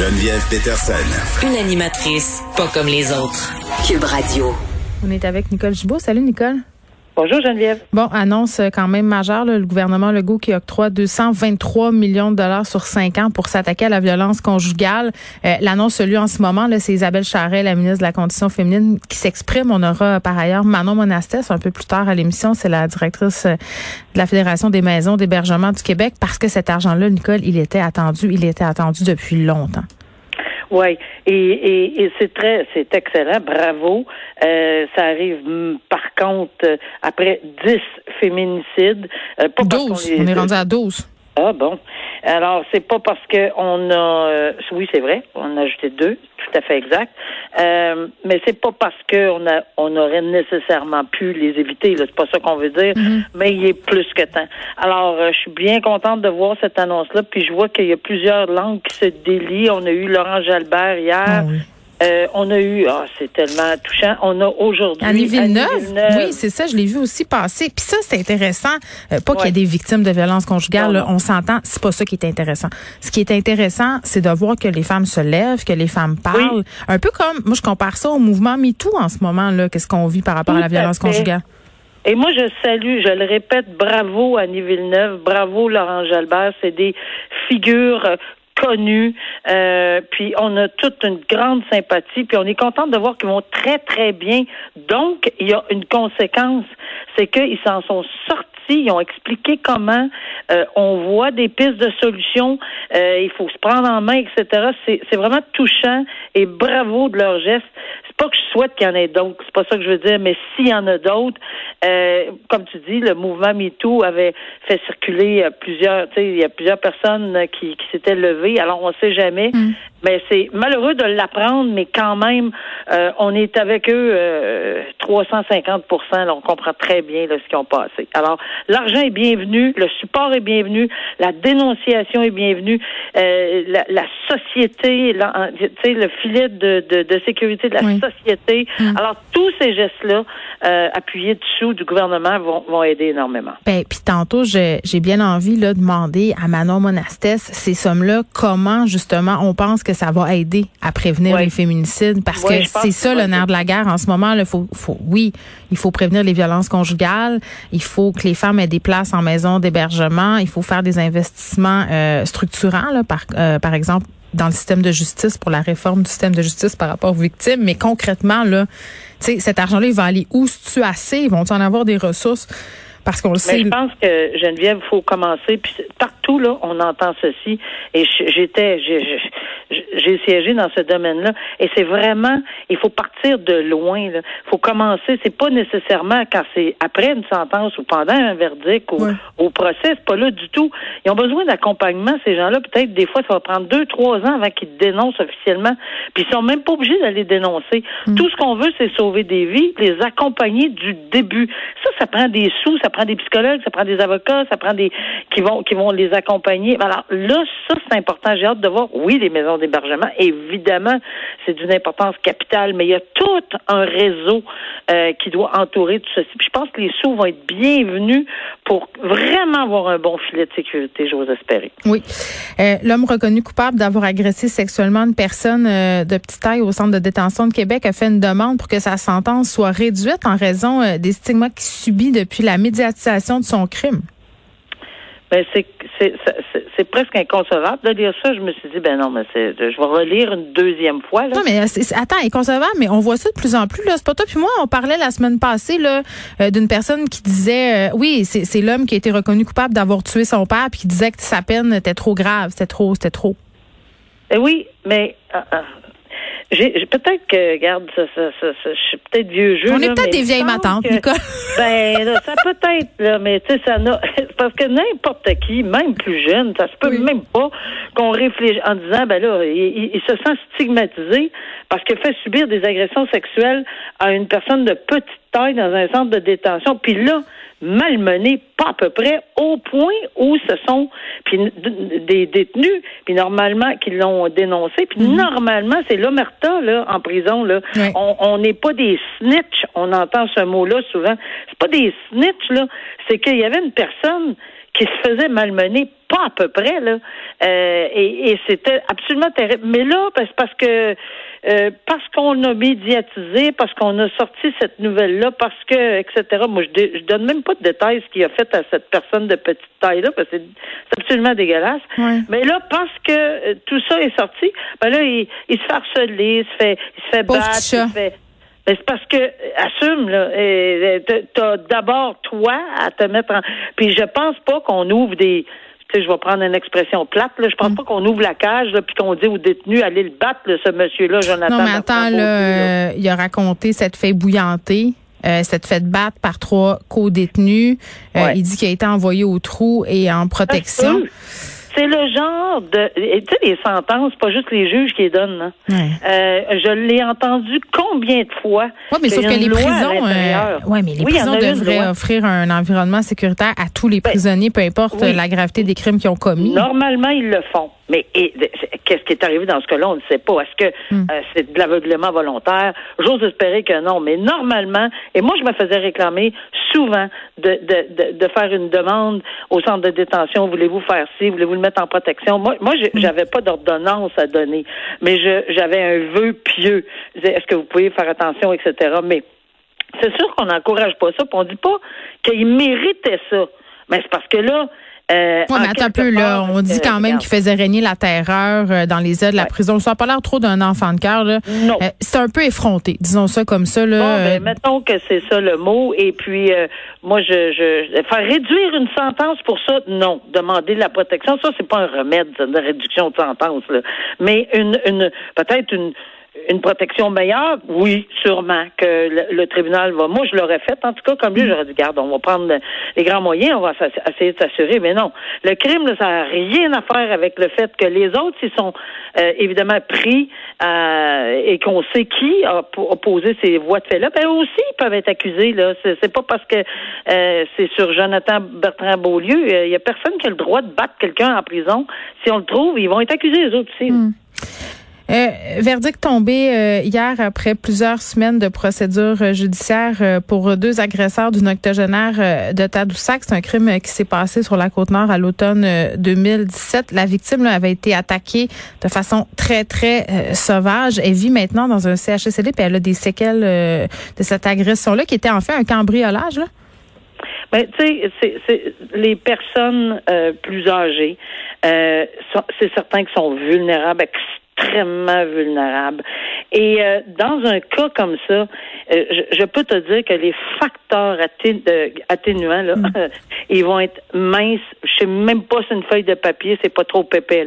Geneviève Peterson. Une animatrice pas comme les autres. Cube Radio. On est avec Nicole Gibault. Salut Nicole. Bonjour Geneviève. Bon, annonce quand même majeure, là, le gouvernement Legault qui octroie 223 millions de dollars sur cinq ans pour s'attaquer à la violence conjugale. Euh, L'annonce a lieu en ce moment, c'est Isabelle Charret, la ministre de la Condition féminine, qui s'exprime. On aura par ailleurs Manon Monastès un peu plus tard à l'émission. C'est la directrice euh, de la Fédération des maisons d'hébergement du Québec parce que cet argent-là, Nicole, il était attendu, il était attendu depuis longtemps. Oui, et, et, et c'est très, c'est excellent, bravo. Euh, ça arrive, contre, euh, après 10 féminicides. Euh, pas 12, on, est rendu à 12. Ah bon. Alors, c'est pas parce que on a euh, oui, c'est vrai, on a ajouté deux, tout à fait exact. Euh, mais c'est pas parce qu'on a on aurait nécessairement pu les éviter, là, c'est pas ça qu'on veut dire, mm-hmm. mais il est plus que temps. Alors, euh, je suis bien contente de voir cette annonce-là, puis je vois qu'il y a plusieurs langues qui se délient. On a eu Laurent Jalbert hier. Ah euh, on a eu, ah, c'est tellement touchant. On a aujourd'hui. Annie Villeneuve. Oui, c'est ça, je l'ai vu aussi passer. Puis ça, c'est intéressant. Euh, pas qu'il y ait des victimes de violences conjugales, on s'entend. C'est pas ça qui est intéressant. Ce qui est intéressant, c'est de voir que les femmes se lèvent, que les femmes parlent. Un peu comme, moi, je compare ça au mouvement MeToo en ce moment, là. Qu'est-ce qu'on vit par rapport à la violence conjugale? Et moi, je salue, je le répète, bravo Annie Villeneuve, bravo Laurent Jalbert. C'est des figures Euh, puis on a toute une grande sympathie. Puis on est content de voir qu'ils vont très, très bien. Donc, il y a une conséquence. C'est qu'ils s'en sont sortis. Ils ont expliqué comment euh, on voit des pistes de solutions. Euh, il faut se prendre en main, etc. C'est vraiment touchant et bravo de leur geste pas que je souhaite qu'il y en ait d'autres, c'est pas ça que je veux dire, mais s'il y en a d'autres, euh, comme tu dis, le mouvement MeToo avait fait circuler euh, plusieurs, tu sais, il y a plusieurs personnes qui, qui s'étaient levées, alors on ne sait jamais, mm. mais c'est malheureux de l'apprendre, mais quand même, euh, on est avec eux 350 là, on comprend très bien là, ce qu'ils ont passé. Alors, l'argent est bienvenu, le support est bienvenu, la dénonciation est bienvenue, la, la, société, le filet de, de, de sécurité de la société société. Mm. Alors, tous ces gestes-là, euh, appuyés dessous du gouvernement, vont, vont aider énormément. Ben, puis tantôt, j'ai bien envie là, de demander à Manon Monastès, ces sommes-là, comment justement on pense que ça va aider à prévenir les féminicides? Parce que c'est ça le nerf de la guerre en ce moment. Là, faut, faut, oui, il faut prévenir les violences conjugales. Il faut que les femmes aient des places en maison d'hébergement. Il faut faire des investissements euh, structurants, là, par, euh, par exemple dans le système de justice pour la réforme du système de justice par rapport aux victimes. Mais concrètement, là, cet argent-là, il va aller où? tu assez? Ils vont en avoir des ressources? Parce qu'on le sait. Mais je pense que Geneviève, il faut commencer. Puis partout là, on entend ceci. Et j'étais, j'ai siégé dans ce domaine-là. Et c'est vraiment, il faut partir de loin. Il faut commencer. C'est pas nécessairement quand c'est après une sentence ou pendant un verdict ou au procès. C'est pas là du tout. Ils ont besoin d'accompagnement. Ces gens-là, peut-être des fois, ça va prendre deux, trois ans avant qu'ils dénoncent officiellement. Puis ils sont même pas obligés d'aller dénoncer. Mm. Tout ce qu'on veut, c'est sauver des vies, les accompagner du début. Ça, ça prend des sous, ça prend des psychologues, ça prend des avocats, ça prend des qui vont qui vont les accompagner. Alors là, ça c'est important. J'ai hâte de voir. Oui, les maisons d'hébergement, évidemment, c'est d'une importance capitale, mais il y a tout un réseau euh, qui doit entourer tout ceci. Puis je pense que les sous vont être bienvenus pour vraiment avoir un bon filet de sécurité, j'ose espérer. Oui. Euh, L'homme reconnu coupable d'avoir agressé sexuellement une personne euh, de petite taille au centre de détention de Québec a fait une demande pour que sa sentence soit réduite en raison des stigmas qu'il subit depuis la médiatisation de son crime? Ben c'est c'est presque inconcevable de lire ça. Je me suis dit ben non, mais c'est je vais relire une deuxième fois. Là. Non mais attends, inconcevable, mais on voit ça de plus en plus là. C'est pas toi puis moi, on parlait la semaine passée là euh, d'une personne qui disait euh, oui, c'est l'homme qui a été reconnu coupable d'avoir tué son père puis qui disait que sa peine était trop grave, c'était trop, c'était trop. Eh oui, mais euh, peut-être que, regarde, ça, ça, ça, je suis peut-être vieux jeu. On est peut-être des vieilles matantes, Nicole. Ben, ça peut être, là, mais tu sais, ça n'a, parce que n'importe qui, même plus jeune, ça se peut même pas qu'on réfléchisse en disant, ben là, il, se sent stigmatisé parce qu'il fait subir des agressions sexuelles à une personne de petite taille dans un centre de détention. Puis là, malmené, pas à peu près, au point où ce sont puis, des détenus, puis normalement, qui l'ont dénoncé, puis mhm. normalement, c'est l'omerta, là, en prison, là. On n'est pas des snitch, on entend ce mot-là souvent. C'est pas des snitch, là, c'est qu'il y avait une personne qui se faisait malmener, pas à peu près, là. Euh, et, c'était absolument terrible. Mais là, c'est parce que euh, parce qu'on a médiatisé, parce qu'on a sorti cette nouvelle-là, parce que, etc. Moi, je, je donne même pas de détails ce qu'il a fait à cette personne de petite taille-là, parce que c'est absolument dégueulasse. Mais là, parce que euh, tout ça est sorti, ben là, il, il se fait harceler, il se fait, il se fait battre, il se fait ben, c'est parce que assume là, t'as d'abord toi à te mettre en. Puis je pense pas qu'on ouvre des. Tu sais, je vais prendre une expression plate. Là. Je pense mm. pas qu'on ouvre la cage puis qu'on dit aux détenus allez le battre, ce monsieur-là, Jonathan. Non, mais attends, là, euh, il a raconté cette fée bouillantée. Euh, cette fait battre par trois co-détenus. Euh, il dit qu'il a été envoyé au trou et en protection. C'est le genre de, tu sais, les sentences, pas juste les juges qui les donnent. Hein. Euh, je l'ai entendu combien de fois. Oui, mais sauf que les prisons, euh, ouais, mais les prisons devraient offrir un environnement sécuritaire à tous les ben, prisonniers, peu importe la gravité des crimes qu'ils ont commis. Normalement, ils le font. Mais qu'est-ce qui est arrivé dans ce cas-là? On ne sait pas. Est-ce que hmm. euh, c'est de l'aveuglement volontaire? J'ose espérer que non. Mais normalement, et moi, je me faisais réclamer souvent de, de, de, faire une demande au centre de détention. Voulez-vous faire ci? Voulez-vous le mettre en protection? Moi, moi hmm. j'avais pas d'ordonnance à donner, mais j'avais un vœu pieux. Est-ce que vous pouvez faire attention, etc. Mais c'est sûr qu'on n'encourage pas ça, puis on dit pas qu'il méritait ça. Mais c'est parce que là, euh, mais attends un peu, là. On dit quand même qu'il faisait régner la terreur euh, dans les ailes de la prison. Ça n'a pas l'air trop d'un enfant de cœur. Non. Euh, c'est un peu effronté, disons ça comme ça, là. Bon, ben, mettons que c'est ça le mot. Et puis, moi, je, je, faire réduire une sentence pour ça, non. Demander de la protection, ça, c'est pas un remède, de réduction de sentence, là. Mais une, une, peut-être une, une protection meilleure, oui, sûrement que le, tribunal va. Moi, je l'aurais fait, en tout cas, comme lui, j'aurais dit, garde, on va prendre les grands moyens, on va essayer de s'assurer, mais non. Le crime, ça n'a rien à faire avec le fait que les autres, s'ils sont euh, évidemment pris euh, et qu'on sait qui a, posé ces voies de fait-là, ben aussi, ils peuvent être accusés. Là, c'est pas parce que euh, c'est sur Jonathan Bertrand Beaulieu, il y a personne qui a le droit de battre quelqu'un en prison. Si on le trouve, ils vont être accusés les autres aussi. Hmm. Euh, verdict tombé euh, hier après plusieurs semaines de procédure euh, judiciaire pour deux agresseurs d'une octogénaire de Tadoussac. C'est un crime qui s'est passé sur la côte nord à l'automne 2017. La victime avait été attaquée de façon très, très sauvage. Elle vit maintenant dans un CHSLD et elle a des séquelles de cette agression-là qui était en fait un cambriolage. Là. Ben, tu sais, les personnes plus âgées, c'est certain qu'ils sont vulnérables, extrêmement vulnérables. Et euh, dans un cas comme ça, euh, je, peux te dire que les facteurs atténuants, là, mm. ils vont être minces. Je sais même pas si une feuille de papier, c'est pas trop épais.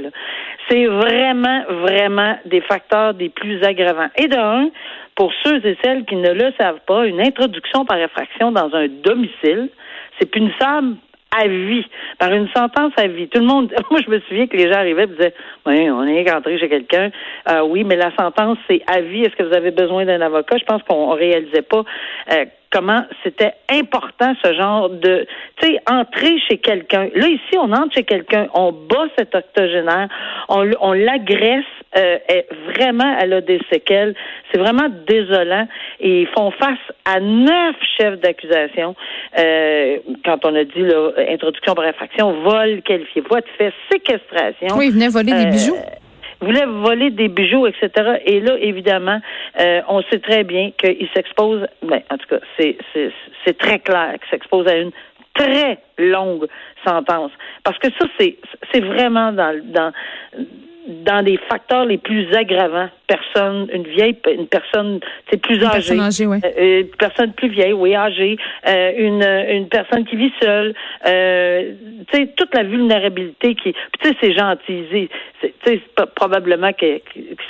C'est vraiment, vraiment des facteurs des plus aggravants. Et d'un, pour ceux et celles qui ne le savent pas, une introduction par effraction dans un domicile, c'est punissable à vie, par une sentence à vie. Tout le monde, moi je me souviens que les gens arrivaient et disaient, oui, on est rentré chez quelqu'un, euh, oui, mais la sentence c'est à vie. Est-ce que vous avez besoin d'un avocat? Je pense qu'on réalisait pas euh, comment c'était important ce genre de, tu sais, entrer chez quelqu'un. Là ici, on entre chez quelqu'un, on bat cet octogénaire, on, on l'agresse, euh, vraiment, elle a des séquelles. C'est vraiment désolant. Et ils font face à neuf chefs d'accusation. Euh, quand on a dit là, introduction par infraction, vol qualifié, voie de fait, séquestration. Oui, ils venaient voler des euh, bijoux voulait voler des bijoux, etc. Et là, évidemment, euh, on sait très bien qu'il s'expose, ben, en tout cas, c'est, c'est, c'est très clair qu'il s'expose à une très longue sentence. Parce que ça, c'est, c'est vraiment dans, dans, dans des facteurs les plus aggravants. Personne, une vieille, une personne, c'est plus une âgée, âgée ouais. Euh, une personne plus vieille, oui, âgée, euh, une, une personne qui vit seule, euh, tu sais, toute la vulnérabilité qui, tu sais, c'est gentil, tu sais, probablement qu'ils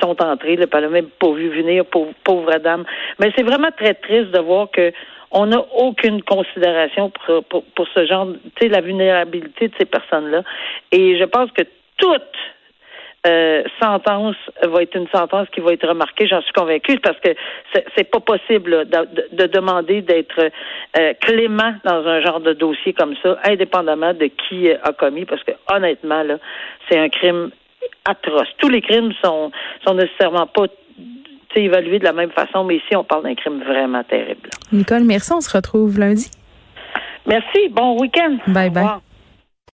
sont entrés, le pas même pas vu venir, pauvre, pauvre dame. Mais c'est vraiment très triste de voir que on n'a aucune considération pour, pour, pour ce genre, tu sais, la vulnérabilité de ces personnes-là. Et je pense que toutes euh, sentence va être une sentence qui va être remarquée, j'en suis convaincue, parce que c'est pas possible de, demander d'être euh, clément dans un genre de dossier comme ça, indépendamment de qui a commis, parce que honnêtement, là, c'est un crime atroce. Tous les crimes sont, sont nécessairement pas évalués de la même façon, mais ici, on parle d'un crime vraiment terrible. Nicole, merci. On se retrouve lundi. Merci. Bon week-end. Bye bye.